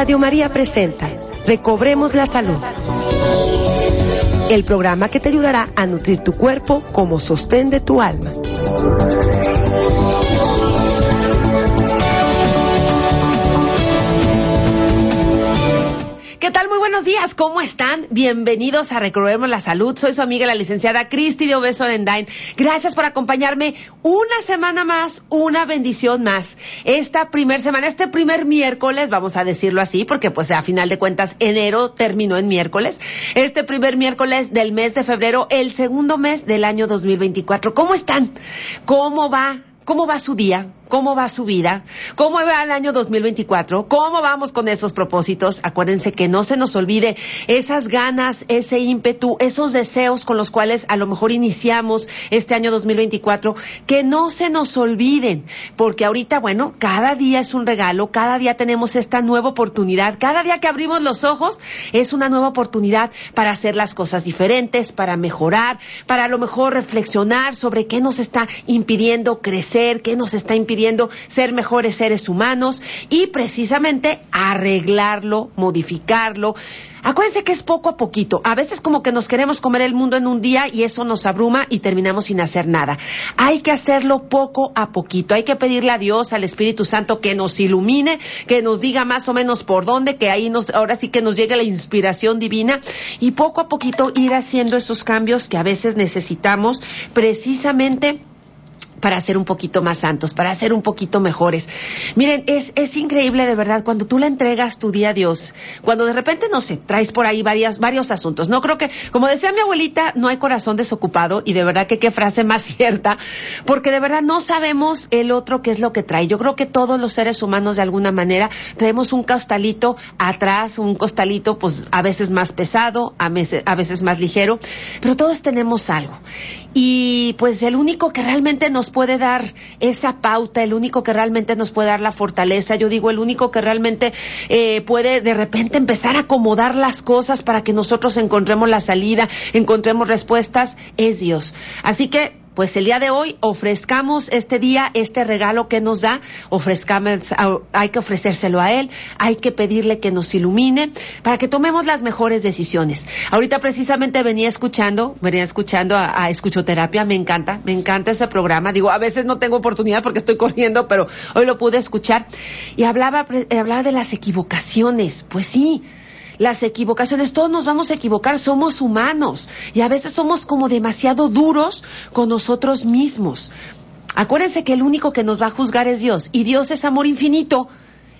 Radio María presenta Recobremos la Salud. El programa que te ayudará a nutrir tu cuerpo como sostén de tu alma. Buenos días, ¿cómo están? Bienvenidos a Recobremos la Salud. Soy su amiga la licenciada Cristi de Obeso Lendain. Gracias por acompañarme una semana más, una bendición más. Esta primer semana, este primer miércoles, vamos a decirlo así, porque pues a final de cuentas enero terminó en miércoles. Este primer miércoles del mes de febrero, el segundo mes del año 2024. ¿Cómo están? ¿Cómo va? ¿Cómo va su día? ¿Cómo va su vida? ¿Cómo va el año 2024? ¿Cómo vamos con esos propósitos? Acuérdense que no se nos olvide esas ganas, ese ímpetu, esos deseos con los cuales a lo mejor iniciamos este año 2024, que no se nos olviden, porque ahorita, bueno, cada día es un regalo, cada día tenemos esta nueva oportunidad, cada día que abrimos los ojos es una nueva oportunidad para hacer las cosas diferentes, para mejorar, para a lo mejor reflexionar sobre qué nos está impidiendo crecer, qué nos está impidiendo ser mejores seres humanos y precisamente arreglarlo, modificarlo. Acuérdense que es poco a poquito. A veces como que nos queremos comer el mundo en un día y eso nos abruma y terminamos sin hacer nada. Hay que hacerlo poco a poquito. Hay que pedirle a Dios, al Espíritu Santo que nos ilumine, que nos diga más o menos por dónde, que ahí nos, ahora sí que nos llegue la inspiración divina y poco a poquito ir haciendo esos cambios que a veces necesitamos precisamente para ser un poquito más santos, para ser un poquito mejores. Miren, es, es increíble de verdad cuando tú le entregas tu día a Dios, cuando de repente, no sé, traes por ahí varias, varios asuntos. No creo que, como decía mi abuelita, no hay corazón desocupado y de verdad que qué frase más cierta, porque de verdad no sabemos el otro qué es lo que trae. Yo creo que todos los seres humanos de alguna manera traemos un costalito atrás, un costalito pues a veces más pesado, a veces, a veces más ligero, pero todos tenemos algo. Y pues el único que realmente nos puede dar esa pauta, el único que realmente nos puede dar la fortaleza, yo digo, el único que realmente eh, puede de repente empezar a acomodar las cosas para que nosotros encontremos la salida, encontremos respuestas, es Dios. Así que pues el día de hoy ofrezcamos este día, este regalo que nos da, ofrezcamos, hay que ofrecérselo a Él, hay que pedirle que nos ilumine para que tomemos las mejores decisiones. Ahorita precisamente venía escuchando, venía escuchando a, Escuchoterapia, me encanta, me encanta ese programa. Digo, a veces no tengo oportunidad porque estoy corriendo, pero hoy lo pude escuchar y hablaba, hablaba de las equivocaciones. Pues sí, las equivocaciones, todos nos vamos a equivocar, somos humanos y a veces somos como demasiado duros con nosotros mismos. Acuérdense que el único que nos va a juzgar es Dios y Dios es amor infinito,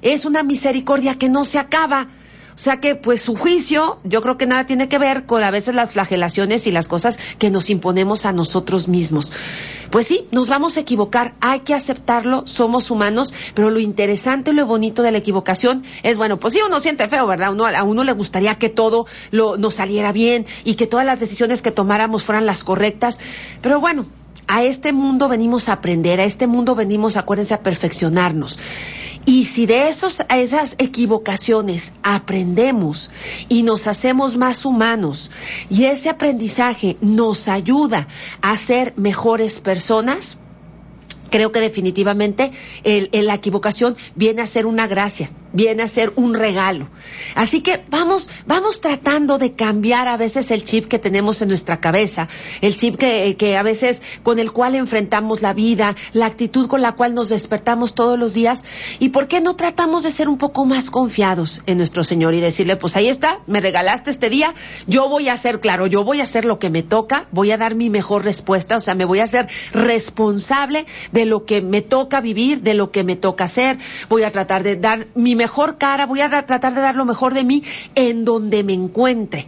es una misericordia que no se acaba. O sea que, pues su juicio, yo creo que nada tiene que ver con a veces las flagelaciones y las cosas que nos imponemos a nosotros mismos. Pues sí, nos vamos a equivocar, hay que aceptarlo, somos humanos, pero lo interesante, lo bonito de la equivocación es, bueno, pues sí, uno siente feo, ¿verdad? Uno, a uno le gustaría que todo lo, nos saliera bien y que todas las decisiones que tomáramos fueran las correctas, pero bueno, a este mundo venimos a aprender, a este mundo venimos, acuérdense, a perfeccionarnos. Y si de esos, esas equivocaciones aprendemos y nos hacemos más humanos y ese aprendizaje nos ayuda a ser mejores personas, creo que definitivamente el, la equivocación viene a ser una gracia, viene a ser un regalo. Así que vamos, vamos tratando de cambiar a veces el chip que tenemos en nuestra cabeza, el chip que, a veces con el cual enfrentamos la vida, la actitud con la cual nos despertamos todos los días. ¿Y por qué no tratamos de ser un poco más confiados en nuestro Señor y decirle, pues ahí está, me regalaste este día, yo voy a hacer, claro, yo voy a hacer lo que me toca, voy a dar mi mejor respuesta, o sea, me voy a hacer responsable de lo que me toca vivir, de lo que me toca hacer, voy a tratar de dar mi mejor cara, voy a tratar de dar lo mejor de mí en donde me encuentre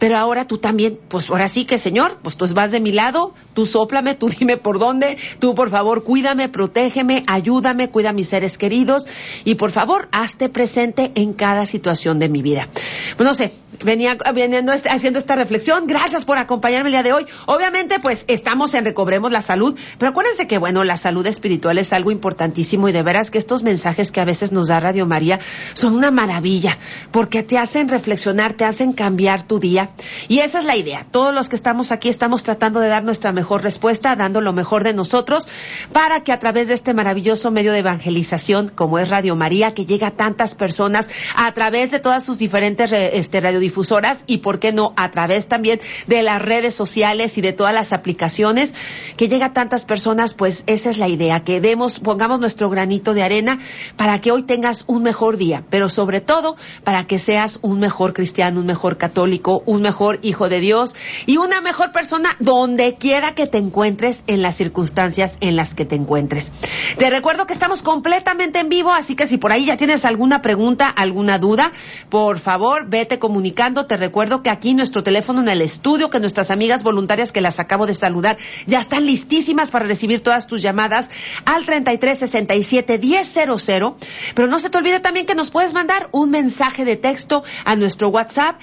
pero ahora tú también, pues ahora sí que Señor, pues tú vas de mi lado, tú sóplame, tú dime por dónde, tú por favor cuídame, protégeme, ayúdame, cuida a mis seres queridos y por favor hazte presente en cada situación de mi vida. Pues no sé, venía veniendo haciendo esta reflexión. Gracias por acompañarme el día de hoy. Obviamente, pues estamos en Recobremos la Salud, pero acuérdense que, bueno, la salud espiritual es algo importantísimo y de veras que estos mensajes que a veces nos da Radio María son una maravilla, porque te hacen reflexionar, te hacen cambiar tu día. Y esa es la idea. Todos los que estamos aquí estamos tratando de dar nuestra mejor respuesta, dando lo mejor de nosotros, para que a través de este maravilloso medio de evangelización, como es Radio María, que llega a tantas personas a través de todas sus diferentes este, radiodifusoras y, por qué no, a través también de las redes sociales y de todas las aplicaciones, que llega a tantas personas, pues esa es la idea, que demos, pongamos nuestro granito de arena para que hoy tengas un mejor día, pero sobre todo para que seas un mejor cristiano, un mejor católico, un mejor hijo de Dios y una mejor persona donde quiera que te encuentres en las circunstancias en las que te encuentres. Te recuerdo que estamos completamente en vivo, así que si por ahí ya tienes alguna pregunta, alguna duda, por favor, vete comunicando. Te recuerdo que aquí nuestro teléfono en el estudio, que nuestras amigas voluntarias que las acabo de saludar ya están listísimas para recibir todas tus llamadas al 3367 1000. Pero no se te olvide también que nos puedes mandar un mensaje de texto a nuestro WhatsApp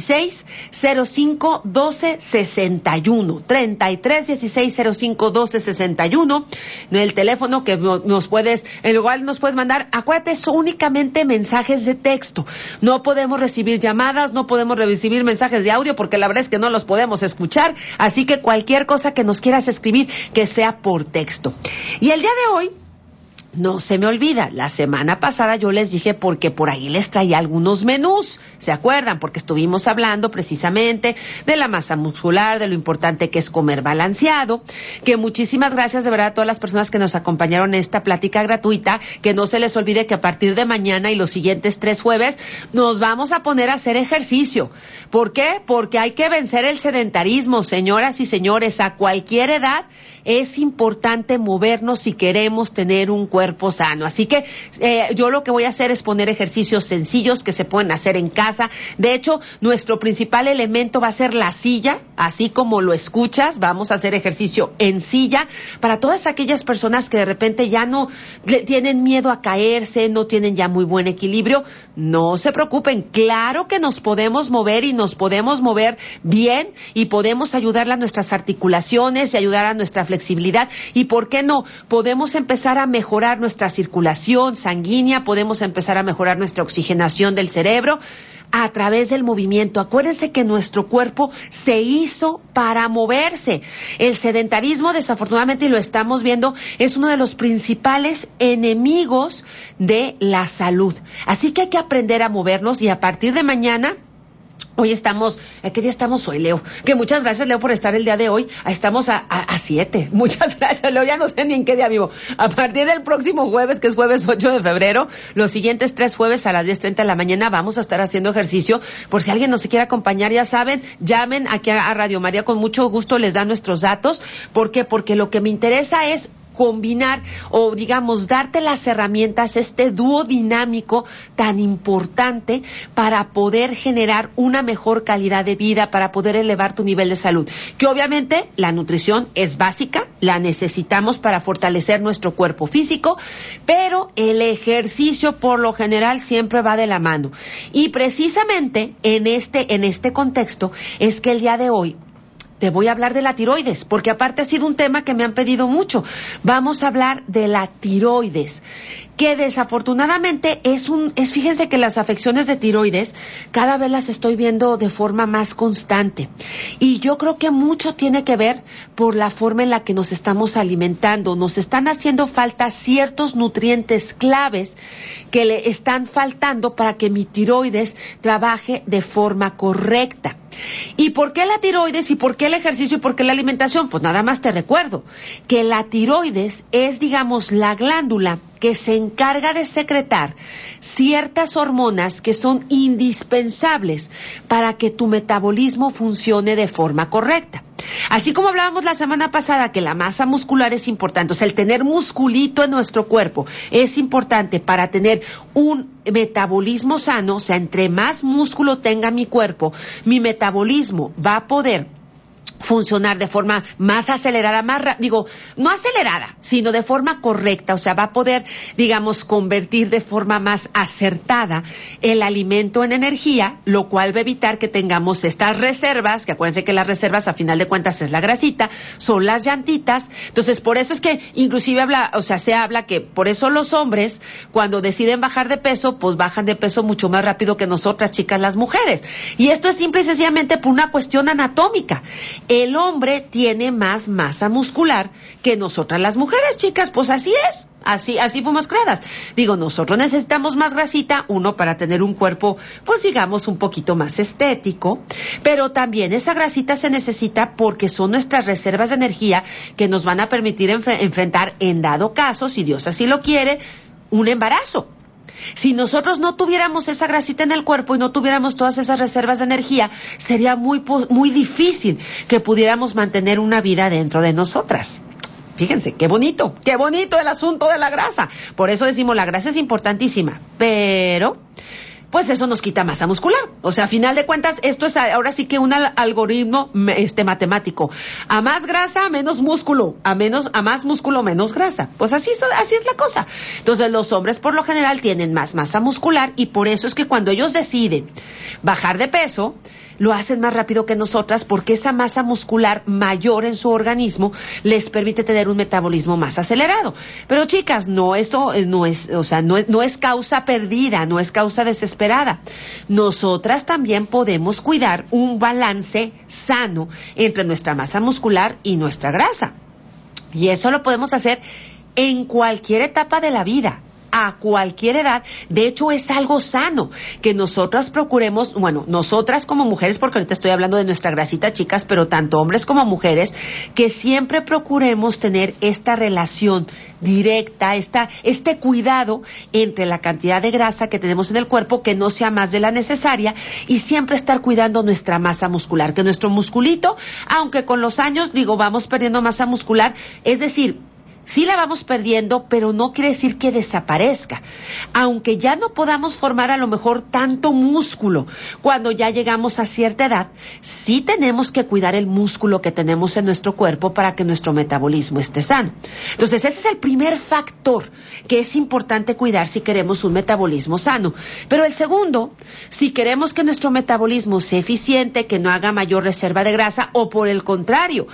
3316 05 12 61. 3316 05 12 61 el teléfono que nos puedes, en igual nos puedes mandar, acuérdate, son únicamente mensajes de texto. No podemos recibir llamadas, no podemos recibir mensajes de audio porque la verdad es que no los podemos escuchar, así que cualquier cosa que nos quieras escribir que sea por texto. Y el día de hoy no se me olvida, la semana pasada yo les dije porque por ahí les traía algunos menús, ¿se acuerdan? Porque estuvimos hablando precisamente de la masa muscular, de lo importante que es comer balanceado, que muchísimas gracias de verdad a todas las personas que nos acompañaron en esta plática gratuita, que no se les olvide que a partir de mañana y los siguientes tres jueves nos vamos a poner a hacer ejercicio. ¿Por qué? Porque hay que vencer el sedentarismo, señoras y señores, a cualquier edad es importante movernos si queremos tener un cuerpo sano. Así que eh, yo lo que voy a hacer es poner ejercicios sencillos que se pueden hacer en casa. De hecho, nuestro principal elemento va a ser la silla, así como lo escuchas. Vamos a hacer ejercicio en silla para todas aquellas personas que de repente ya no tienen miedo a caerse, no tienen ya muy buen equilibrio. No se preocupen, claro que nos podemos mover y nos podemos mover bien y podemos ayudarle a nuestras articulaciones y ayudar a nuestra flexibilidad y, ¿por qué no? Podemos empezar a mejorar nuestra circulación sanguínea, podemos empezar a mejorar nuestra oxigenación del cerebro a través del movimiento. Acuérdense que nuestro cuerpo se hizo para moverse. El sedentarismo, desafortunadamente, y lo estamos viendo, es uno de los principales enemigos de la salud. Así que hay que aprender a movernos y a partir de mañana Hoy estamos, ¿qué día estamos hoy, Leo? Que muchas gracias, Leo, por estar el día de hoy. Estamos a, a, siete. Muchas gracias, Leo. Ya no sé ni en qué día vivo. A partir del próximo jueves, que es jueves 8 de febrero, los siguientes tres jueves a las 10.30 de la mañana vamos a estar haciendo ejercicio. Por si alguien nos quiere acompañar, ya saben, llamen aquí a Radio María. Con mucho gusto les dan nuestros datos. ¿Por qué? Porque lo que me interesa es combinar o digamos darte las herramientas, este dúo dinámico tan importante para poder generar una mejor calidad de vida, para poder elevar tu nivel de salud. Que obviamente la nutrición es básica, la necesitamos para fortalecer nuestro cuerpo físico, pero el ejercicio por lo general siempre va de la mano. Y precisamente en este, en este contexto es que el día de hoy te voy a hablar de la tiroides, porque aparte ha sido un tema que me han pedido mucho. Vamos a hablar de la tiroides, que desafortunadamente es un, es, fíjense que las afecciones de tiroides cada vez las estoy viendo de forma más constante. Y yo creo que mucho tiene que ver por la forma en la que nos estamos alimentando. Nos están haciendo falta ciertos nutrientes claves que le están faltando para que mi tiroides trabaje de forma correcta. ¿Y por qué la tiroides y por qué el ejercicio y por qué la alimentación? Pues nada más te recuerdo que la tiroides es, digamos, la glándula que se encarga de secretar ciertas hormonas que son indispensables para que tu metabolismo funcione de forma correcta. Así como hablábamos la semana pasada que la masa muscular es importante, o sea, el tener musculito en nuestro cuerpo es importante para tener un metabolismo sano, o sea, entre más músculo tenga mi cuerpo, mi metabolismo va a poder funcionar de forma más acelerada, más digo, no acelerada, sino de forma correcta, o sea, va a poder, digamos, convertir de forma más acertada el alimento en energía, lo cual va a evitar que tengamos estas reservas, que acuérdense que las reservas a final de cuentas es la grasita, son las llantitas, entonces por eso es que inclusive habla, o sea, se habla que por eso los hombres cuando deciden bajar de peso, pues bajan de peso mucho más rápido que nosotras chicas las mujeres. Y esto es simple y sencillamente por una cuestión anatómica el hombre tiene más masa muscular que nosotras las mujeres, chicas, pues así es. Así, así fuimos creadas. Digo, nosotros necesitamos más grasita, uno, para tener un cuerpo, pues digamos, un poquito más estético, pero también esa grasita se necesita porque son nuestras reservas de energía que nos van a permitir enfrentar, en dado caso, si Dios así lo quiere, un embarazo. Si nosotros no tuviéramos esa grasita en el cuerpo y no tuviéramos todas esas reservas de energía, sería muy, muy difícil que pudiéramos mantener una vida dentro de nosotras. Fíjense, qué bonito, qué bonito el asunto de la grasa. Por eso decimos, la grasa es importantísima, pero pues eso nos quita masa muscular. O sea, a final de cuentas, esto es ahora sí que un algoritmo este, matemático. A más grasa, menos músculo. A, menos, a más músculo, menos grasa. Pues así, así es la cosa. Entonces, los hombres por lo general tienen más masa muscular y por eso es que cuando ellos deciden bajar de peso, lo hacen más rápido que nosotras porque esa masa muscular mayor en su organismo les permite tener un metabolismo más acelerado. Pero chicas, no eso eh, no es, o sea, no es, no es causa perdida, no es causa desesperada. Nosotras también podemos cuidar un balance sano entre nuestra masa muscular y nuestra grasa. Y eso lo podemos hacer en cualquier etapa de la vida a cualquier edad. De hecho, es algo sano que nosotras procuremos, bueno, nosotras como mujeres, porque ahorita estoy hablando de nuestra grasita, chicas, pero tanto hombres como mujeres, que siempre procuremos tener esta relación directa, esta, este cuidado entre la cantidad de grasa que tenemos en el cuerpo, que no sea más de la necesaria, y siempre estar cuidando nuestra masa muscular, que nuestro musculito, aunque con los años, digo, vamos perdiendo masa muscular, es decir, Sí la vamos perdiendo, pero no quiere decir que desaparezca. Aunque ya no podamos formar a lo mejor tanto músculo cuando ya llegamos a cierta edad, sí tenemos que cuidar el músculo que tenemos en nuestro cuerpo para que nuestro metabolismo esté sano. Entonces, ese es el primer factor que es importante cuidar si queremos un metabolismo sano. Pero el segundo, si queremos que nuestro metabolismo sea eficiente, que no haga mayor reserva de grasa o por el contrario,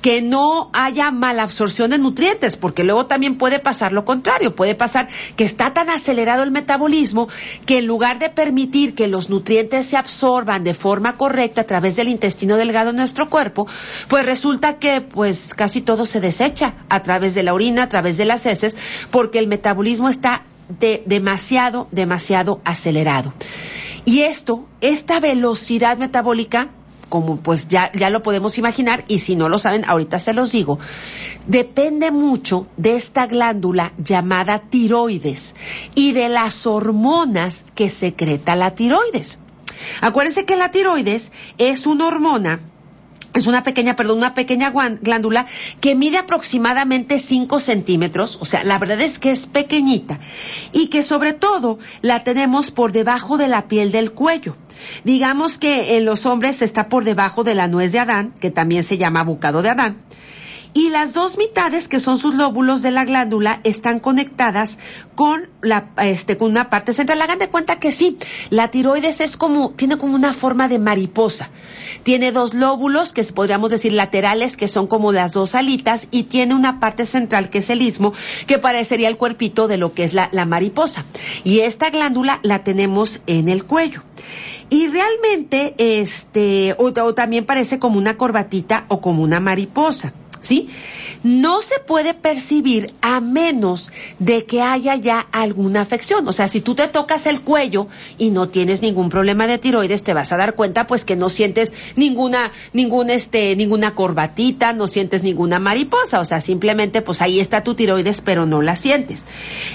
que no haya mala absorción de nutrientes, porque luego también puede pasar lo contrario, puede pasar que está tan acelerado el metabolismo que en lugar de permitir que los nutrientes se absorban de forma correcta a través del intestino delgado en nuestro cuerpo, pues resulta que pues casi todo se desecha a través de la orina, a través de las heces, porque el metabolismo está demasiado, demasiado acelerado. Y esto, esta velocidad metabólica, como pues ya, ya lo podemos imaginar, y si no lo saben, ahorita se los digo, depende mucho de esta glándula llamada tiroides y de las hormonas que secreta la tiroides. Acuérdense que la tiroides es una hormona es una pequeña, perdón, una pequeña glándula que mide aproximadamente 5 centímetros, o sea, la verdad es que es pequeñita, y que sobre todo la tenemos por debajo de la piel del cuello. Digamos que en los hombres está por debajo de la nuez de Adán, que también se llama bucado de Adán, y las dos mitades, que son sus lóbulos de la glándula, están conectadas con la, este, con una parte central. Hagan de cuenta que sí, la tiroides es como, tiene como una forma de mariposa. Tiene dos lóbulos, que podríamos decir laterales, que son como las dos alitas, y tiene una parte central, que es el istmo, que parecería el cuerpito de lo que es la, mariposa. Y esta glándula la tenemos en el cuello. Y realmente, este, o también parece como una corbatita o como una mariposa. ¿Sí? No se puede percibir a menos de que haya ya alguna afección. O sea, si tú te tocas el cuello y no tienes ningún problema de tiroides, te vas a dar cuenta pues que no sientes ninguna, ningún este, ninguna corbatita, no sientes ninguna mariposa. O sea, simplemente pues ahí está tu tiroides, pero no la sientes.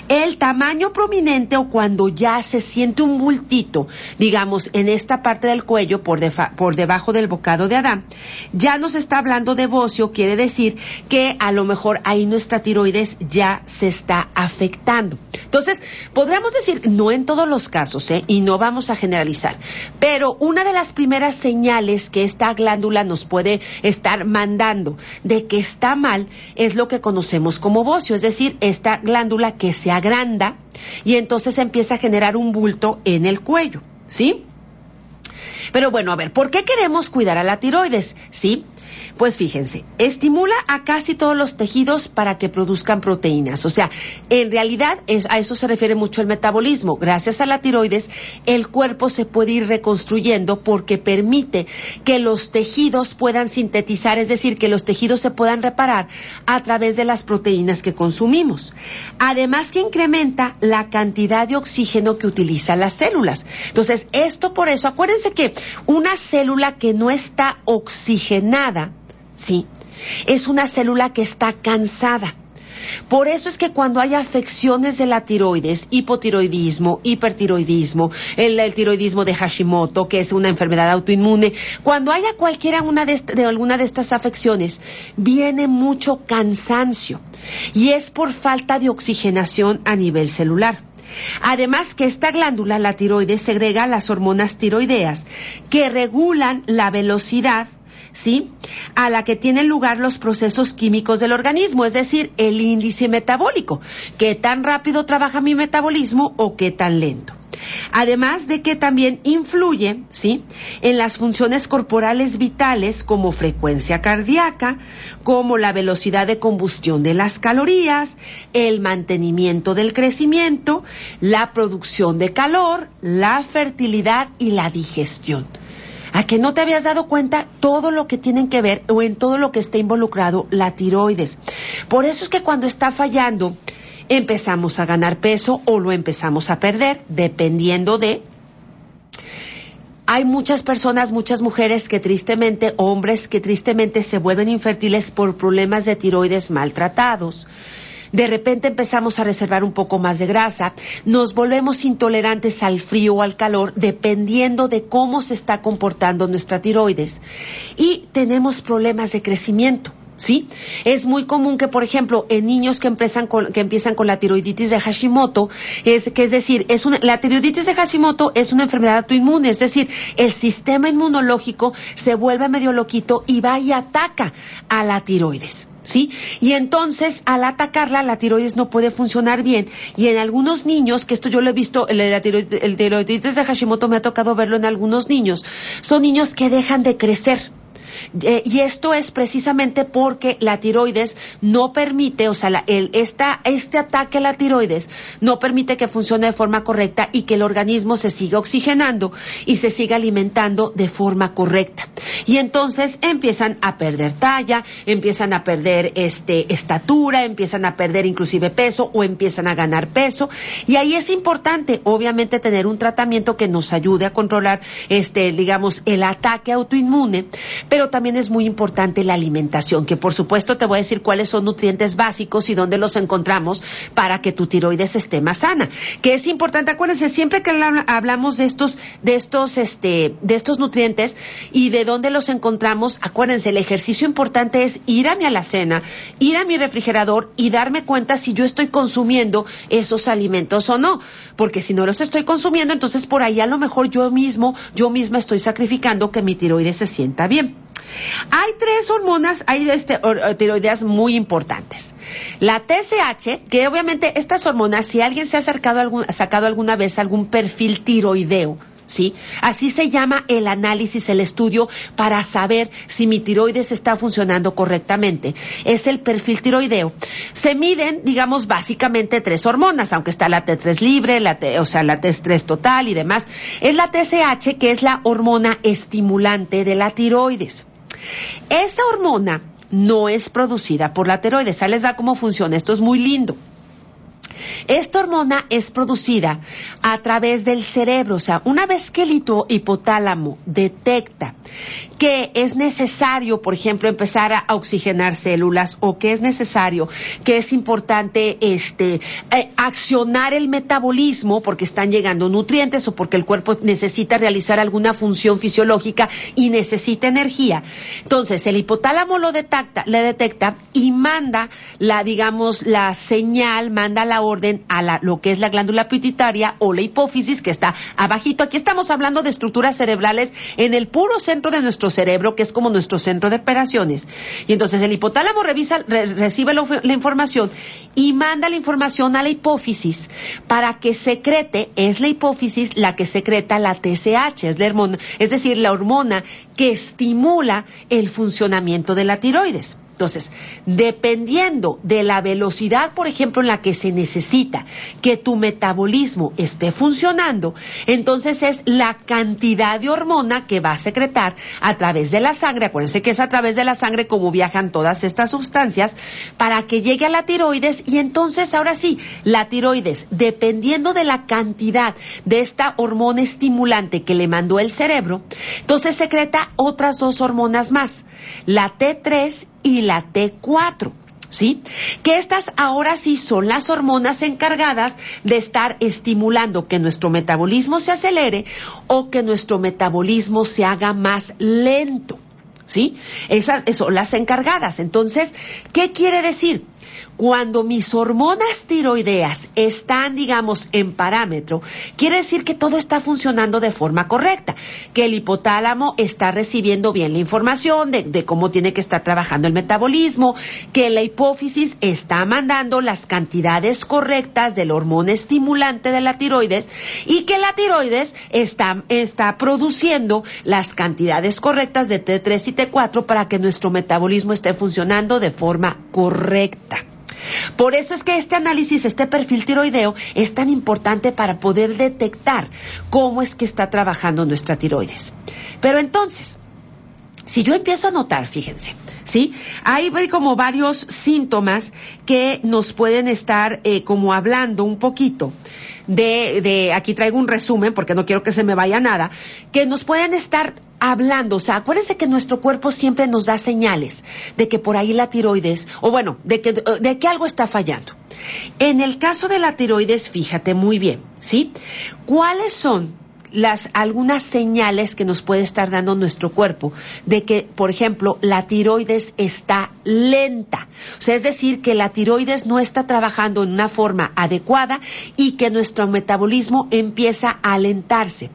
El tamaño prominente o cuando ya se siente un bultito, digamos, en esta parte del cuello por, por debajo del bocado de Adán, ya nos está hablando de bocio, quiere decir que a lo mejor ahí nuestra tiroides ya se está afectando. Entonces, podríamos decir, no en todos los casos, ¿eh? y no vamos a generalizar, pero una de las primeras señales que esta glándula nos puede estar mandando de que está mal es lo que conocemos como bocio, es decir, esta glándula que se agranda y entonces empieza a generar un bulto en el cuello, ¿sí? Pero bueno, a ver, ¿por qué queremos cuidar a la tiroides? ¿Sí? Pues fíjense, estimula a casi todos los tejidos para que produzcan proteínas. O sea, en realidad a eso se refiere mucho el metabolismo. Gracias a la tiroides, el cuerpo se puede ir reconstruyendo porque permite que los tejidos puedan sintetizar, es decir, que los tejidos se puedan reparar a través de las proteínas que consumimos. Además que incrementa la cantidad de oxígeno que utilizan las células. Entonces, esto por eso, acuérdense que una célula que no está oxigenada, ¿sí? Es una célula que está cansada. Por eso es que cuando hay afecciones de la tiroides, hipotiroidismo, hipertiroidismo, el, tiroidismo de Hashimoto, que es una enfermedad autoinmune, cuando haya cualquiera una de, de alguna de estas afecciones, viene mucho cansancio y es por falta de oxigenación a nivel celular. Además que esta glándula, la tiroides, segrega las hormonas tiroideas que regulan la velocidad ¿sí? A la que tienen lugar los procesos químicos del organismo, es decir, el índice metabólico, qué tan rápido trabaja mi metabolismo o qué tan lento. Además de que también influye, ¿sí? En las funciones corporales vitales como frecuencia cardíaca, como la velocidad de combustión de las calorías, el mantenimiento del crecimiento, la producción de calor, la fertilidad y la digestión a que no te habías dado cuenta todo lo que tienen que ver o en todo lo que está involucrado la tiroides. Por eso es que cuando está fallando empezamos a ganar peso o lo empezamos a perder, dependiendo de hay muchas personas, muchas mujeres que tristemente, hombres que tristemente se vuelven infértiles por problemas de tiroides maltratados de repente empezamos a reservar un poco más de grasa, nos volvemos intolerantes al frío o al calor dependiendo de cómo se está comportando nuestra tiroides y tenemos problemas de crecimiento. ¿sí? Es muy común que, por ejemplo, en niños que empiezan con, que empiezan con la tiroiditis de Hashimoto, es que es decir, es una, la tiroiditis de Hashimoto es una enfermedad autoinmune, es decir, el sistema inmunológico se vuelve medio loquito y va y ataca a la tiroides. ¿Sí? Y entonces, al atacarla, la tiroides no puede funcionar bien. Y en algunos niños, que esto yo lo he visto, el, tiroiditis de Hashimoto me ha tocado verlo en algunos niños, son niños que dejan de crecer. Eh, y esto es precisamente porque la tiroides no permite, o sea, el, este ataque a la tiroides no permite que funcione de forma correcta y que el organismo se siga oxigenando y se siga alimentando de forma correcta. Y entonces empiezan a perder talla, empiezan a perder este, estatura, empiezan a perder inclusive peso o empiezan a ganar peso. Y ahí es importante, obviamente, tener un tratamiento que nos ayude a controlar, este, digamos, el ataque autoinmune, pero también es muy importante la alimentación, que por supuesto te voy a decir cuáles son nutrientes básicos y dónde los encontramos para que tu tiroides esté más sana. Que es importante, acuérdense, siempre que hablamos de estos, de estos, este, de estos nutrientes y de dónde los encontramos, acuérdense, el ejercicio importante es ir a mi alacena, ir a mi refrigerador y darme cuenta si yo estoy consumiendo esos alimentos o no. Porque si no los estoy consumiendo, entonces por ahí a lo mejor yo mismo, yo misma estoy sacrificando que mi tiroides se sienta bien. Hay tres hormonas, hay este, eh, tiroideas muy importantes. La TSH, que obviamente estas hormonas, si alguien se ha acercado sacado alguna vez algún perfil tiroideo, ¿sí? Así se llama el análisis, el estudio para saber si mi tiroides está funcionando correctamente. Es el perfil tiroideo. Se miden, digamos, básicamente tres hormonas, aunque está la T3 libre, la T, o sea, la T3 total y demás. Es la TSH, que es la hormona estimulante de la tiroides. Esa hormona no es producida por la tiroides. Ahí les va cómo funciona. Esto es muy lindo. Esta hormona es producida a través del cerebro, o sea, una vez que el hipotálamo detecta que es necesario, por ejemplo, empezar a oxigenar células o que es necesario, que es importante este eh, accionar el metabolismo porque están llegando nutrientes o porque el cuerpo necesita realizar alguna función fisiológica y necesita energía. Entonces, el hipotálamo lo detecta, le detecta y manda la digamos la señal, manda la orden a la, lo que es la glándula pituitaria o la hipófisis que está abajito. Aquí estamos hablando de estructuras cerebrales en el puro centro de nuestro cerebro, que es como nuestro centro de operaciones. Y entonces el hipotálamo revisa, recibe la, la, información y manda la información a la hipófisis para que secrete, es la hipófisis la que secreta la TSH, es la hormona, es decir, la hormona que estimula el funcionamiento de la tiroides. Entonces, dependiendo de la velocidad, por ejemplo, en la que se necesita que tu metabolismo esté funcionando, entonces es la cantidad de hormona que va a secretar a través de la sangre. Acuérdense que es a través de la sangre como viajan todas estas sustancias para que llegue a la tiroides y entonces ahora sí, la tiroides, dependiendo de la cantidad de esta hormona estimulante que le mandó el cerebro, entonces secreta otras dos hormonas más la T3 y la T4. ¿Sí? Que estas ahora sí son las hormonas encargadas de estar estimulando que nuestro metabolismo se acelere o que nuestro metabolismo se haga más lento. ¿Sí? Esas son las encargadas. Entonces, ¿qué quiere decir? Cuando mis hormonas tiroideas están, digamos, en parámetro, quiere decir que todo está funcionando de forma correcta, que el hipotálamo está recibiendo bien la información de, cómo tiene que estar trabajando el metabolismo, que la hipófisis está mandando las cantidades correctas del hormona estimulante de la tiroides y que la tiroides está, está produciendo las cantidades correctas de T3 y T4 para que nuestro metabolismo esté funcionando de forma correcta. Por eso es que este análisis, este perfil tiroideo, es tan importante para poder detectar cómo es que está trabajando nuestra tiroides. Pero entonces, si yo empiezo a notar, fíjense, ¿sí? Hay como varios síntomas que nos pueden estar eh, como hablando un poquito de, de, aquí traigo un resumen porque no quiero que se me vaya nada, que nos pueden estar hablando, o sea, acuérdense que nuestro cuerpo siempre nos da señales de que por ahí la tiroides, o bueno, de que, de que algo está fallando. En el caso de la tiroides, fíjate muy bien, ¿sí? ¿Cuáles son las algunas señales que nos puede estar dando nuestro cuerpo de que, por ejemplo, la tiroides está lenta. O sea, es decir, que la tiroides no está trabajando en una forma adecuada y que nuestro metabolismo empieza a alentarse.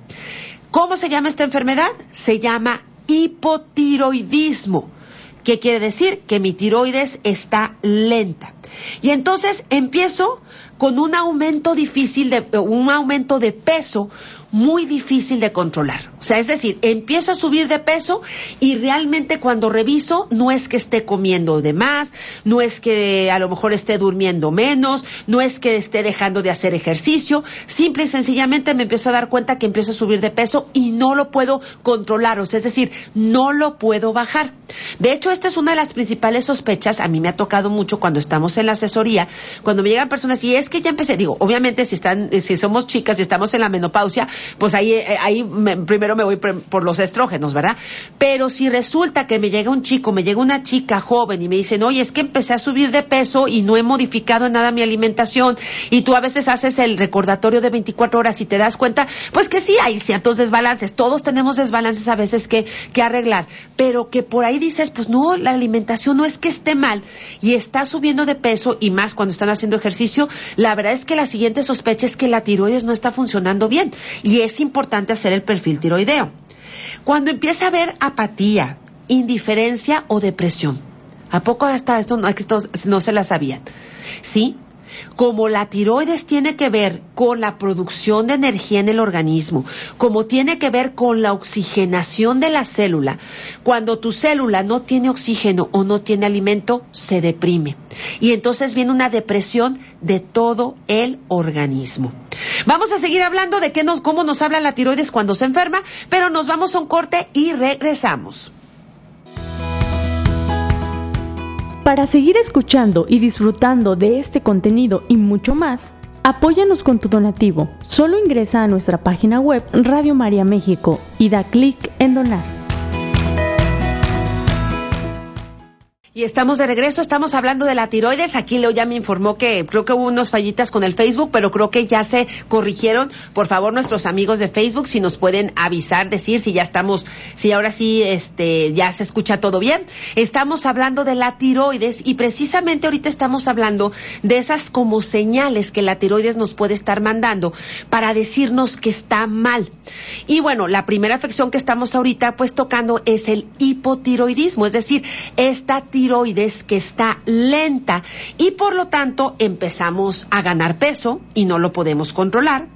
¿Cómo se llama esta enfermedad? Se llama hipotiroidismo. ¿Qué quiere decir? Que mi tiroides está lenta. Y entonces empiezo con un aumento difícil de, un aumento de peso muy difícil de controlar. O sea, es decir, empiezo a subir de peso y realmente cuando reviso no es que esté comiendo de más, no es que a lo mejor esté durmiendo menos, no es que esté dejando de hacer ejercicio, simple y sencillamente me empiezo a dar cuenta que empiezo a subir de peso y no lo puedo controlar, o sea, es decir, no lo puedo bajar. De hecho, esta es una de las principales sospechas, a mí me ha tocado mucho cuando estamos en la asesoría, cuando me llegan personas y es que ya empecé, digo, obviamente si están si somos chicas y estamos en la menopausia, pues ahí, eh, ahí primero me voy por los estrógenos, ¿verdad? Pero si resulta que me llega un chico, me llega una chica joven y me dicen, oye, es que empecé a subir de peso y no he modificado en nada mi alimentación, y tú a veces haces el recordatorio de 24 horas y te das cuenta, pues que sí hay ciertos desbalances, todos tenemos desbalances a veces que, que arreglar, pero que por ahí dices, pues no, la alimentación no es que esté mal y está subiendo de peso y más cuando están haciendo ejercicio, la verdad es que la siguiente sospecha es que la tiroides no está funcionando bien y es importante hacer el perfil Cuando empieza a haber apatía, indiferencia o depresión, ¿a poco hasta esto no, no se la sabían? ¿Sí? Como la tiroides tiene que ver con la producción de energía en el organismo, como tiene que ver con la oxigenación de la célula, cuando tu célula no tiene oxígeno o no tiene alimento, se deprime. Y entonces viene una depresión de todo el organismo. Vamos a seguir hablando de qué nos, cómo nos habla la tiroides cuando se enferma, pero nos vamos a un corte y regresamos. Para seguir escuchando y disfrutando de este contenido y mucho más, apóyanos con tu donativo. Solo ingresa a nuestra página web Radio María México y da clic en donar. Y estamos de regreso, estamos hablando de la tiroides. Aquí Leo ya me informó que creo que hubo unos fallitas con el Facebook, pero creo que ya se corrigieron. Por favor, nuestros amigos de Facebook, si nos pueden avisar, decir si ya estamos, si ahora sí, este, ya se escucha todo bien. Estamos hablando de la tiroides y precisamente ahorita estamos hablando de esas como señales que la tiroides nos puede estar mandando para decirnos que está mal. Y bueno, la primera afección que estamos ahorita pues tocando es el hipotiroidismo, es decir, esta tiroides que está lenta y por lo tanto empezamos a ganar peso y no lo podemos controlar.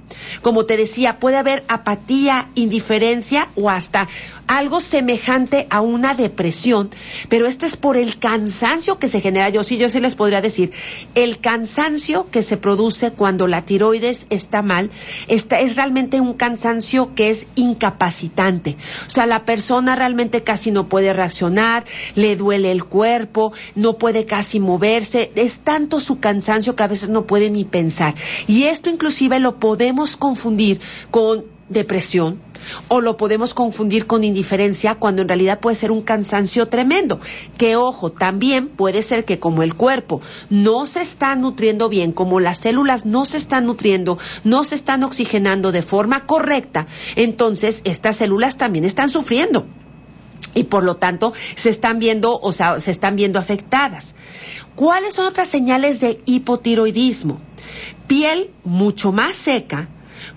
Como te decía, puede haber apatía, indiferencia o hasta algo semejante a una depresión, pero este es por el cansancio que se genera. Yo sí, yo sí les podría decir, el cansancio que se produce cuando la tiroides está mal, está, es realmente un cansancio que es incapacitante. O sea, la persona realmente casi no puede reaccionar, le duele el cuerpo, no puede casi moverse, es tanto su cansancio que a veces no puede ni pensar. Y esto inclusive lo podemos confundir con depresión, o lo podemos confundir con indiferencia cuando en realidad puede ser un cansancio tremendo. Que ojo, también puede ser que como el cuerpo no se está nutriendo bien, como las células no se están nutriendo, no se están oxigenando de forma correcta, entonces estas células también están sufriendo y por lo tanto se están viendo, o sea, se están viendo afectadas. ¿Cuáles son otras señales de hipotiroidismo? Piel mucho más seca,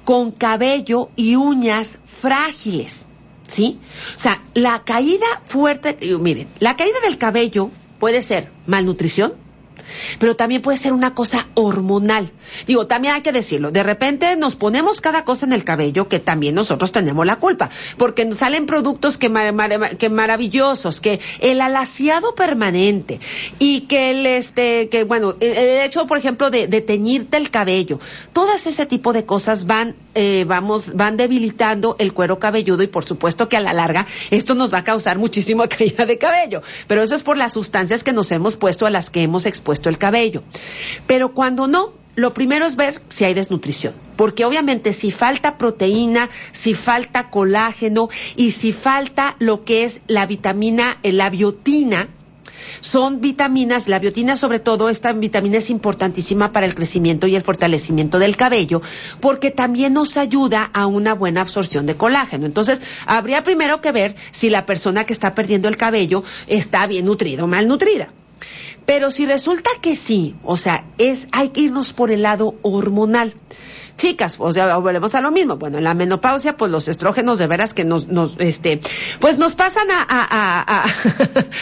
con cabello y uñas frágiles, ¿sí? O sea, la caída fuerte, miren, la caída del cabello puede ser malnutrición, pero también puede ser una cosa hormonal. Digo, también hay que decirlo, de repente nos ponemos cada cosa en el cabello que también nosotros tenemos la culpa, porque nos salen productos que, que maravillosos, que el alaciado permanente y que el, este, que bueno, el hecho, por ejemplo, de, teñirte el cabello, todas ese tipo de cosas van, eh, vamos, van debilitando el cuero cabelludo y por supuesto que a la larga esto nos va a causar muchísima caída de cabello, pero eso es por las sustancias que nos hemos puesto a las que hemos expuesto el cabello. Pero cuando no, lo primero es ver si hay desnutrición, porque obviamente si falta proteína, si falta colágeno y si falta lo que es la vitamina, eh, la biotina, son vitaminas, la biotina sobre todo, esta vitamina es importantísima para el crecimiento y el fortalecimiento del cabello, porque también nos ayuda a una buena absorción de colágeno. Entonces, habría primero que ver si la persona que está perdiendo el cabello está bien nutrida o mal nutrida. Pero si resulta que sí, o sea, es, hay que irnos por el lado hormonal. Chicas, o sea, volvemos a lo mismo. Bueno, en la menopausia, pues los estrógenos de veras que nos, nos este, pues nos pasan a,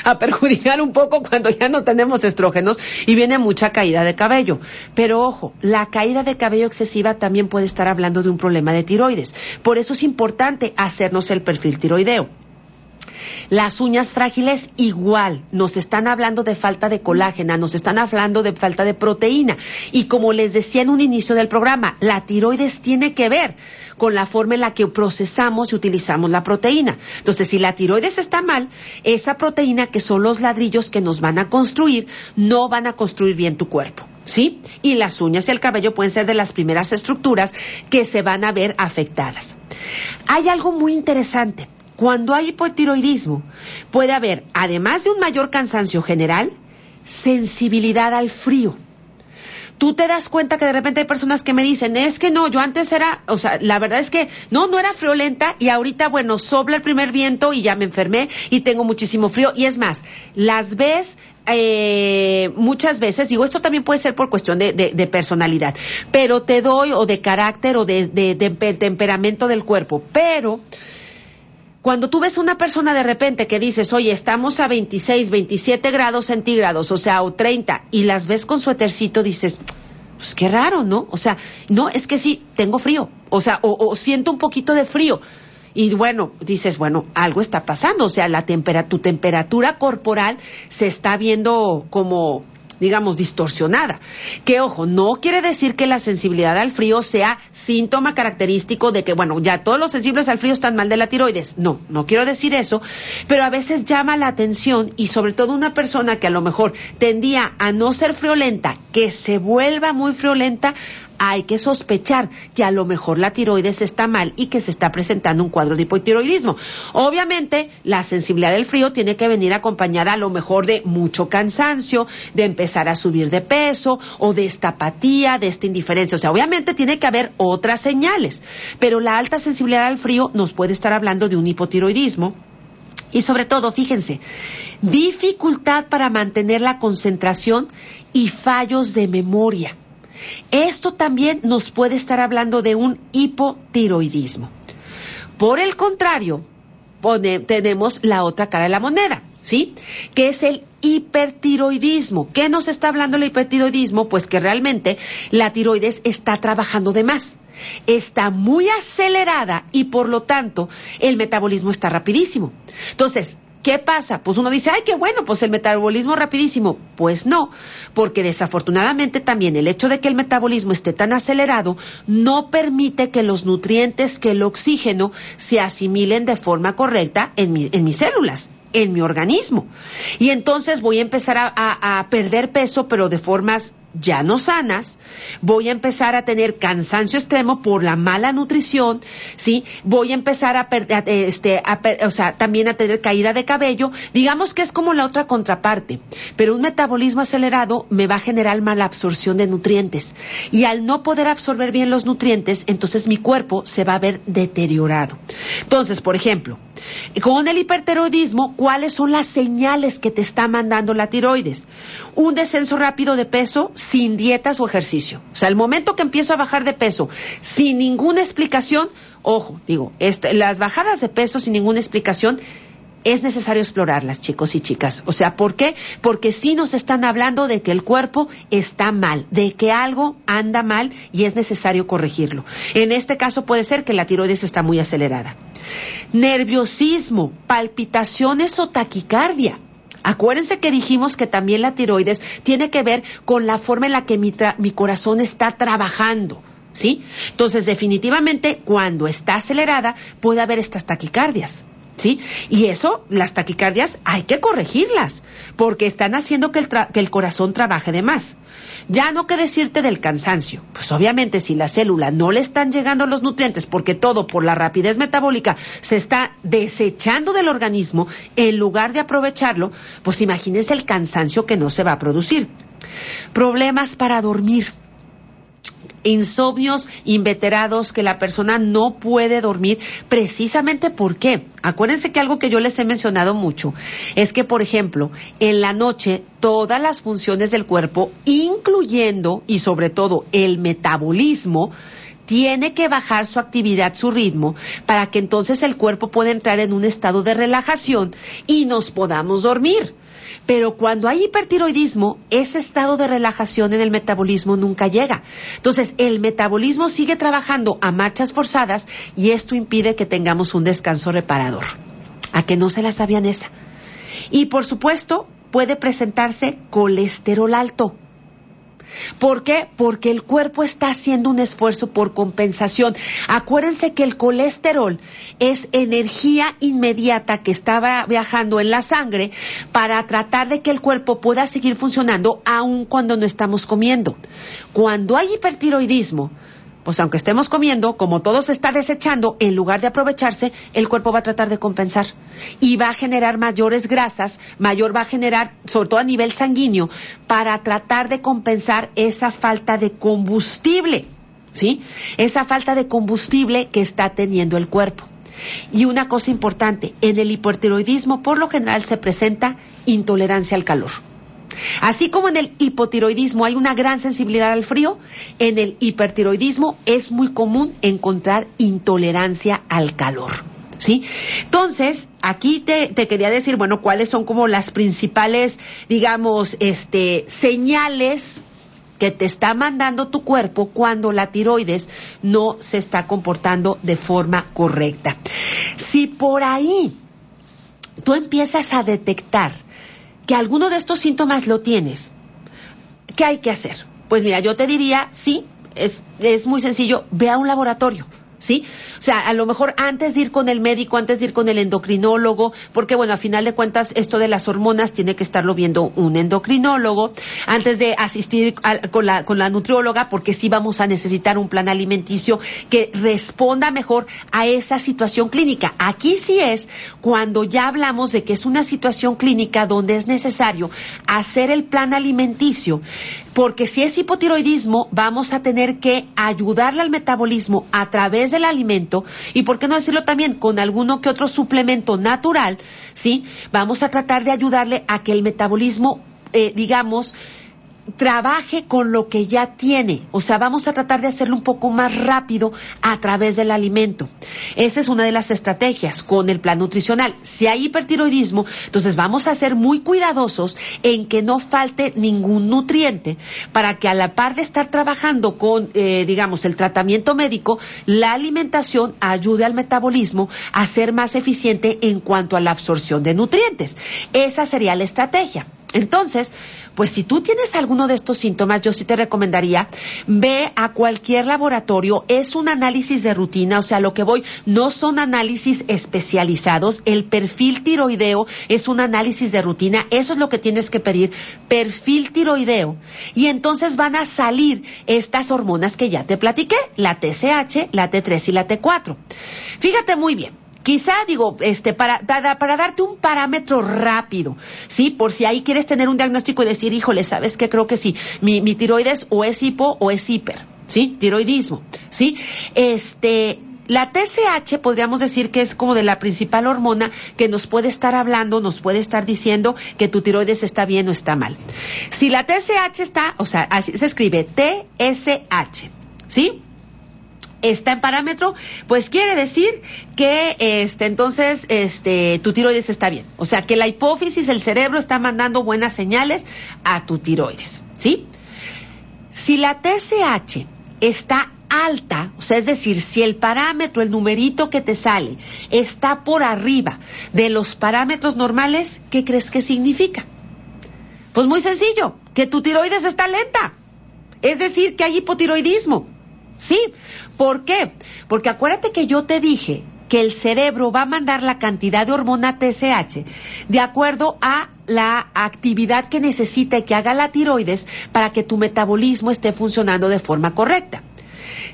a, perjudicar un poco cuando ya no tenemos estrógenos y viene mucha caída de cabello. Pero ojo, la caída de cabello excesiva también puede estar hablando de un problema de tiroides. Por eso es importante hacernos el perfil tiroideo. Las uñas frágiles igual, nos están hablando de falta de colágena, nos están hablando de falta de proteína. Y como les decía en un inicio del programa, la tiroides tiene que ver con la forma en la que procesamos y utilizamos la proteína. Entonces, si la tiroides está mal, esa proteína que son los ladrillos que nos van a construir, no van a construir bien tu cuerpo. ¿Sí? Y las uñas y el cabello pueden ser de las primeras estructuras que se van a ver afectadas. Hay algo muy interesante. Cuando hay hipotiroidismo, puede haber, además de un mayor cansancio general, sensibilidad al frío. Tú te das cuenta que de repente hay personas que me dicen, es que no, yo antes era, o sea, la verdad es que no, no era friolenta y ahorita, bueno, sopla el primer viento y ya me enfermé y tengo muchísimo frío. Y es más, las ves eh, muchas veces, digo, esto también puede ser por cuestión de, personalidad, pero te doy, o de carácter, o de temperamento del cuerpo, pero cuando tú ves una persona de repente que dices, oye, estamos a 26, 27 grados centígrados, o sea, o 30, y las ves con suétercito, dices, pues qué raro, ¿no? O sea, no, es que sí, tengo frío, o sea, o, siento un poquito de frío. Y bueno, dices, bueno, algo está pasando, o sea, la temperatura, tu temperatura corporal se está viendo como digamos, distorsionada. Que ojo, no quiere decir que la sensibilidad al frío sea síntoma característico de que, bueno, ya todos los sensibles al frío están mal de la tiroides. No, no quiero decir eso, pero a veces llama la atención y sobre todo una persona que a lo mejor tendía a no ser friolenta, que se vuelva muy friolenta, hay que sospechar que a lo mejor la tiroides está mal y que se está presentando un cuadro de hipotiroidismo. Obviamente, la sensibilidad del frío tiene que venir acompañada a lo mejor de mucho cansancio, de empezar a subir de peso o de esta apatía, de esta indiferencia. O sea, obviamente tiene que haber otras señales, pero la alta sensibilidad al frío nos puede estar hablando de un hipotiroidismo. Y sobre todo, fíjense, dificultad para mantener la concentración y fallos de memoria. Esto también nos puede estar hablando de un hipotiroidismo. Por el contrario, tenemos la otra cara de la moneda, ¿sí? Que es el hipertiroidismo. ¿Qué nos está hablando el hipertiroidismo? Pues que realmente la tiroides está trabajando de más. Está muy acelerada y por lo tanto el metabolismo está rapidísimo. Entonces, ¿Qué pasa? Pues uno dice, ay, qué bueno, pues el metabolismo rapidísimo. Pues no, porque desafortunadamente también el hecho de que el metabolismo esté tan acelerado no permite que los nutrientes, que el oxígeno se asimilen de forma correcta en, en mis células en mi organismo. Y entonces voy a empezar a, perder peso, pero de formas ya no sanas, voy a empezar a tener cansancio extremo por la mala nutrición, ¿sí? Voy a empezar a perder, este, o sea, también a tener caída de cabello, digamos que es como la otra contraparte, pero un metabolismo acelerado me va a generar mala absorción de nutrientes y al no poder absorber bien los nutrientes, entonces mi cuerpo se va a ver deteriorado. Entonces, por ejemplo, con el hipertiroidismo, ¿cuáles son las señales que te está mandando la tiroides? Un descenso rápido de peso sin dietas o ejercicio. O sea, el momento que empiezo a bajar de peso sin ninguna explicación, ojo, digo, este, las bajadas de peso sin ninguna explicación es necesario explorarlas, chicos y chicas. O sea, ¿por qué? Porque sí nos están hablando de que el cuerpo está mal, de que algo anda mal y es necesario corregirlo. En este caso puede ser que la tiroides está muy acelerada. Nerviosismo, palpitaciones o taquicardia. Acuérdense que dijimos que también la tiroides tiene que ver con la forma en la que mi, mi corazón está trabajando. ¿Sí? Entonces, definitivamente, cuando está acelerada, puede haber estas taquicardias. ¿Sí? Y eso, las taquicardias, hay que corregirlas, porque están haciendo que el, que el corazón trabaje de más. Ya no que decirte del cansancio. Pues obviamente si la célula no le están llegando los nutrientes porque todo por la rapidez metabólica se está desechando del organismo en lugar de aprovecharlo, pues imagínense el cansancio que no se va a producir. Problemas para dormir insomnios inveterados que la persona no puede dormir precisamente por qué. Acuérdense que algo que yo les he mencionado mucho es que, por ejemplo, en la noche todas las funciones del cuerpo, incluyendo y sobre todo el metabolismo, tiene que bajar su actividad, su ritmo, para que entonces el cuerpo pueda entrar en un estado de relajación y nos podamos dormir. Pero cuando hay hipertiroidismo, ese estado de relajación en el metabolismo nunca llega. Entonces, el metabolismo sigue trabajando a marchas forzadas y esto impide que tengamos un descanso reparador. A que no se la sabían esa. Y por supuesto, puede presentarse colesterol alto. ¿Por qué? Porque el cuerpo está haciendo un esfuerzo por compensación. Acuérdense que el colesterol es energía inmediata que estaba viajando en la sangre para tratar de que el cuerpo pueda seguir funcionando aun cuando no estamos comiendo. Cuando hay hipertiroidismo, pues aunque estemos comiendo, como todo se está desechando, en lugar de aprovecharse, el cuerpo va a tratar de compensar y va a generar mayores grasas, mayor va a generar, sobre todo a nivel sanguíneo, para tratar de compensar esa falta de combustible, ¿sí? Esa falta de combustible que está teniendo el cuerpo. Y una cosa importante, en el hipertiroidismo por lo general se presenta intolerancia al calor. Así como en el hipotiroidismo hay una gran sensibilidad al frío, en el hipertiroidismo es muy común encontrar intolerancia al calor. ¿Sí? Entonces, aquí te, quería decir, bueno, cuáles son como las principales, digamos, este, señales que te está mandando tu cuerpo cuando la tiroides no se está comportando de forma correcta. Si por ahí tú empiezas a detectar que alguno de estos síntomas lo tienes, ¿qué hay que hacer? Pues mira, yo te diría, sí, es, es muy sencillo, ve a un laboratorio. ¿Sí? O sea, a lo mejor antes de ir con el médico, antes de ir con el endocrinólogo, porque bueno, a final de cuentas esto de las hormonas tiene que estarlo viendo un endocrinólogo, antes de asistir con, la, con la nutrióloga, porque sí vamos a necesitar un plan alimenticio que responda mejor a esa situación clínica. Aquí sí es cuando ya hablamos de que es una situación clínica donde es necesario hacer el plan alimenticio porque si es hipotiroidismo, vamos a tener que ayudarle al metabolismo a través del alimento y, ¿por qué no decirlo también, con alguno que otro suplemento natural? ¿Sí? Vamos a tratar de ayudarle a que el metabolismo, eh, digamos, trabaje con lo que ya tiene. O sea, vamos a tratar de hacerlo un poco más rápido a través del alimento. Esa es una de las estrategias con el plan nutricional. Si hay hipertiroidismo, entonces vamos a ser muy cuidadosos en que no falte ningún nutriente para que a la par de estar trabajando con, eh, digamos, el tratamiento médico, la alimentación ayude al metabolismo a ser más eficiente en cuanto a la absorción de nutrientes. Esa sería la estrategia. Entonces, pues si tú tienes alguno de estos síntomas, yo sí te recomendaría, ve a cualquier laboratorio, es un análisis de rutina, o sea, lo que voy, no son análisis especializados, el perfil tiroideo es un análisis de rutina, eso es lo que tienes que pedir, perfil tiroideo, y entonces van a salir estas hormonas que ya te platiqué, la TSH, la T3 y la T4. Fíjate muy bien, Quizá, digo, este, para, para, darte un parámetro rápido, ¿sí? Por si ahí quieres tener un diagnóstico y decir, híjole, ¿sabes qué? Creo que sí, mi, mi tiroides o es hipo o es hiper, ¿sí? Tiroidismo, ¿sí? Este, la TSH podríamos decir que es como de la principal hormona que nos puede estar hablando, nos puede estar diciendo que tu tiroides está bien o está mal. Si la TSH está, o sea, así se escribe TSH, ¿sí? Está en parámetro, pues quiere decir que este entonces este tu tiroides está bien. O sea, que la hipófisis, el cerebro está mandando buenas señales a tu tiroides, ¿sí? Si la TSH está alta, o sea, es decir, si el parámetro, el numerito que te sale, está por arriba de los parámetros normales, ¿qué crees que significa? Pues muy sencillo, que tu tiroides está lenta. Es decir, que hay hipotiroidismo. Sí, ¿por qué? Porque acuérdate que yo te dije que el cerebro va a mandar la cantidad de hormona TSH de acuerdo a la actividad que necesita que haga la tiroides para que tu metabolismo esté funcionando de forma correcta.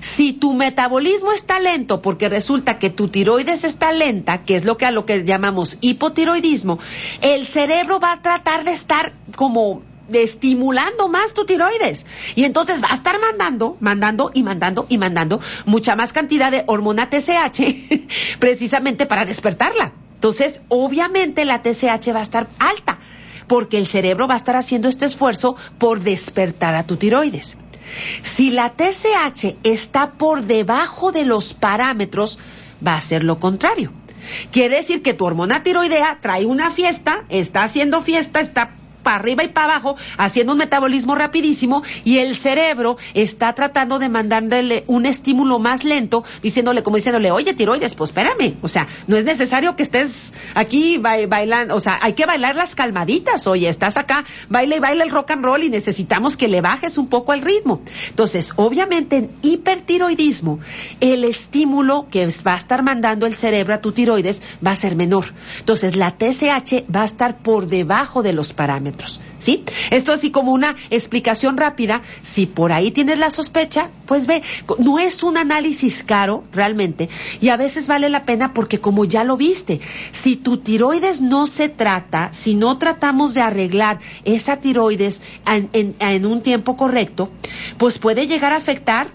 Si tu metabolismo está lento porque resulta que tu tiroides está lenta, que es lo que a lo que llamamos hipotiroidismo, el cerebro va a tratar de estar como estimulando más tu tiroides. Y entonces va a estar mandando, mandando y mandando y mandando mucha más cantidad de hormona TSH precisamente para despertarla. Entonces, obviamente la TSH va a estar alta porque el cerebro va a estar haciendo este esfuerzo por despertar a tu tiroides. Si la TSH está por debajo de los parámetros, va a ser lo contrario. Quiere decir que tu hormona tiroidea trae una fiesta, está haciendo fiesta, está para arriba y para abajo, haciendo un metabolismo rapidísimo y el cerebro está tratando de mandarle un estímulo más lento, diciéndole, como diciéndole, oye, tiroides, pues espérame, o sea, no es necesario que estés aquí bailando, o sea, hay que bailar las calmaditas, oye, estás acá, baila y baila el rock and roll y necesitamos que le bajes un poco al ritmo. Entonces, obviamente en hipertiroidismo, el estímulo que va a estar mandando el cerebro a tu tiroides va a ser menor. Entonces, la TSH va a estar por debajo de los parámetros. ¿Sí? Esto así como una explicación rápida. Si por ahí tienes la sospecha, pues ve, no es un análisis caro realmente y a veces vale la pena porque como ya lo viste, si tu tiroides no se trata, si no tratamos de arreglar esa tiroides en un tiempo correcto, pues puede llegar a afectar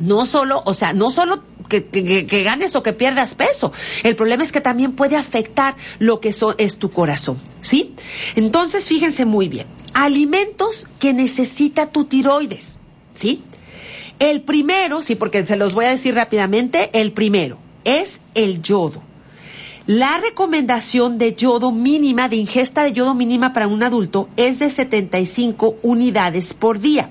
no solo, o sea, no solo que, ganes o que pierdas peso. El problema es que también puede afectar lo que es tu corazón, ¿sí? Entonces, fíjense muy bien. Alimentos que necesita tu tiroides, ¿sí? El primero, sí, porque se los voy a decir rápidamente, el primero es el yodo. La recomendación de yodo mínima, de ingesta de yodo mínima para un adulto es de 75 unidades por día,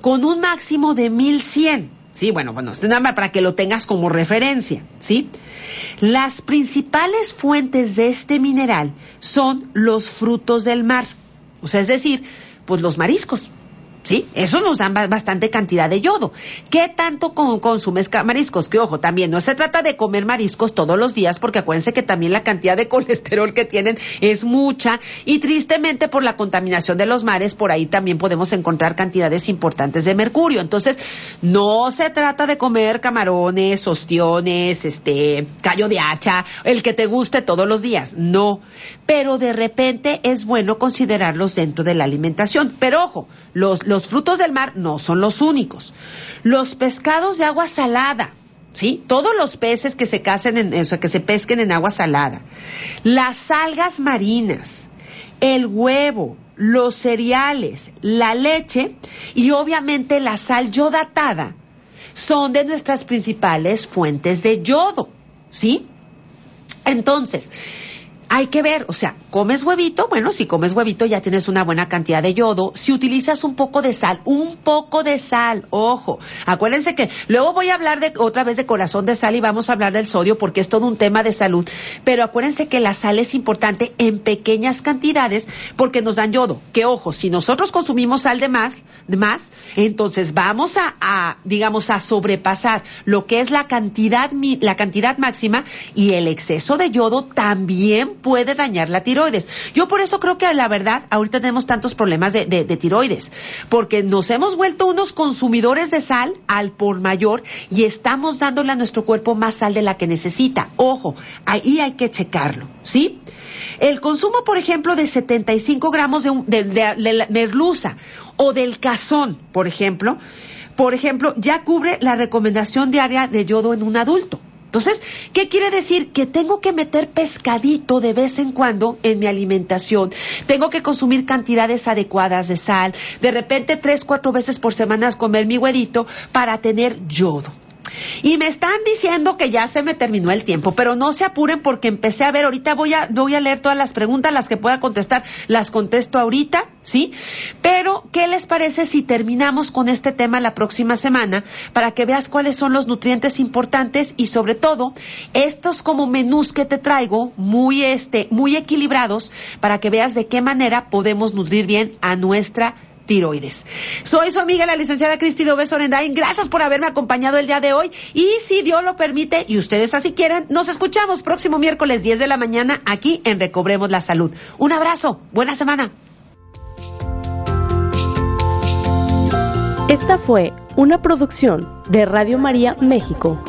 con un máximo de 1100. Sí, bueno, bueno, es nada más para que lo tengas como referencia, ¿sí? Las principales fuentes de este mineral son los frutos del mar, o sea, es decir, pues los mariscos, ¿sí? Eso nos da bastante cantidad de yodo. ¿Qué tanto consumes mariscos? Que ojo, también no se trata de comer mariscos todos los días, porque acuérdense que también la cantidad de colesterol que tienen es mucha y tristemente por la contaminación de los mares, por ahí también podemos encontrar cantidades importantes de mercurio. Entonces, no se trata de comer camarones, ostiones, este, callo de hacha, el que te guste todos los días, no. Pero de repente es bueno considerarlos dentro de la alimentación. Pero ojo, los, frutos del mar no son los únicos. Los pescados de agua salada, ¿sí? Todos los peces que se casen en, o sea, que se pesquen en agua salada. Las algas marinas, el huevo, los cereales, la leche y obviamente la sal yodatada son de nuestras principales fuentes de yodo, ¿sí? Entonces, hay que ver, o sea, comes huevito, bueno, si comes huevito ya tienes una buena cantidad de yodo. Si utilizas un poco de sal, un poco de sal, ojo, acuérdense que luego voy a hablar de otra vez de corazón de sal y vamos a hablar del sodio porque es todo un tema de salud, pero acuérdense que la sal es importante en pequeñas cantidades porque nos dan yodo. Que ojo, si nosotros consumimos sal de más, más, entonces vamos a, a, digamos, a sobrepasar lo que es la cantidad, la cantidad máxima y el exceso de yodo también puede dañar la tiroides. Yo por eso creo que la verdad ahorita tenemos tantos problemas de, de, tiroides, porque nos hemos vuelto unos consumidores de sal al por mayor y estamos dándole a nuestro cuerpo más sal de la que necesita. Ojo, ahí hay que checarlo, ¿sí? El consumo, por ejemplo, de 75 gramos de, de, de merluza o del cazón, por ejemplo, por ejemplo, ya cubre la recomendación diaria de yodo en un adulto. Entonces, ¿qué quiere decir? Que tengo que meter pescadito de vez en cuando en mi alimentación. Tengo que consumir cantidades adecuadas de sal. De repente, tres, cuatro veces por semana comer mi huevito para tener yodo. Y me están diciendo que ya se me terminó el tiempo, pero no se apuren porque empecé a ver, ahorita voy a, voy a leer todas las preguntas, las que pueda contestar, las contesto ahorita, ¿sí? Pero, ¿qué les parece si terminamos con este tema la próxima semana para que veas cuáles son los nutrientes importantes y sobre todo, estos como menús que te traigo, muy este, muy equilibrados, para que veas de qué manera podemos nutrir bien a nuestra Soy su amiga la licenciada Cristi Dobeso Gracias por haberme acompañado el día de hoy y si Dios lo permite y ustedes así quieren, nos escuchamos próximo miércoles 10 de la mañana aquí en Recobremos la Salud. Un abrazo, buena semana. Esta fue una producción de Radio María México.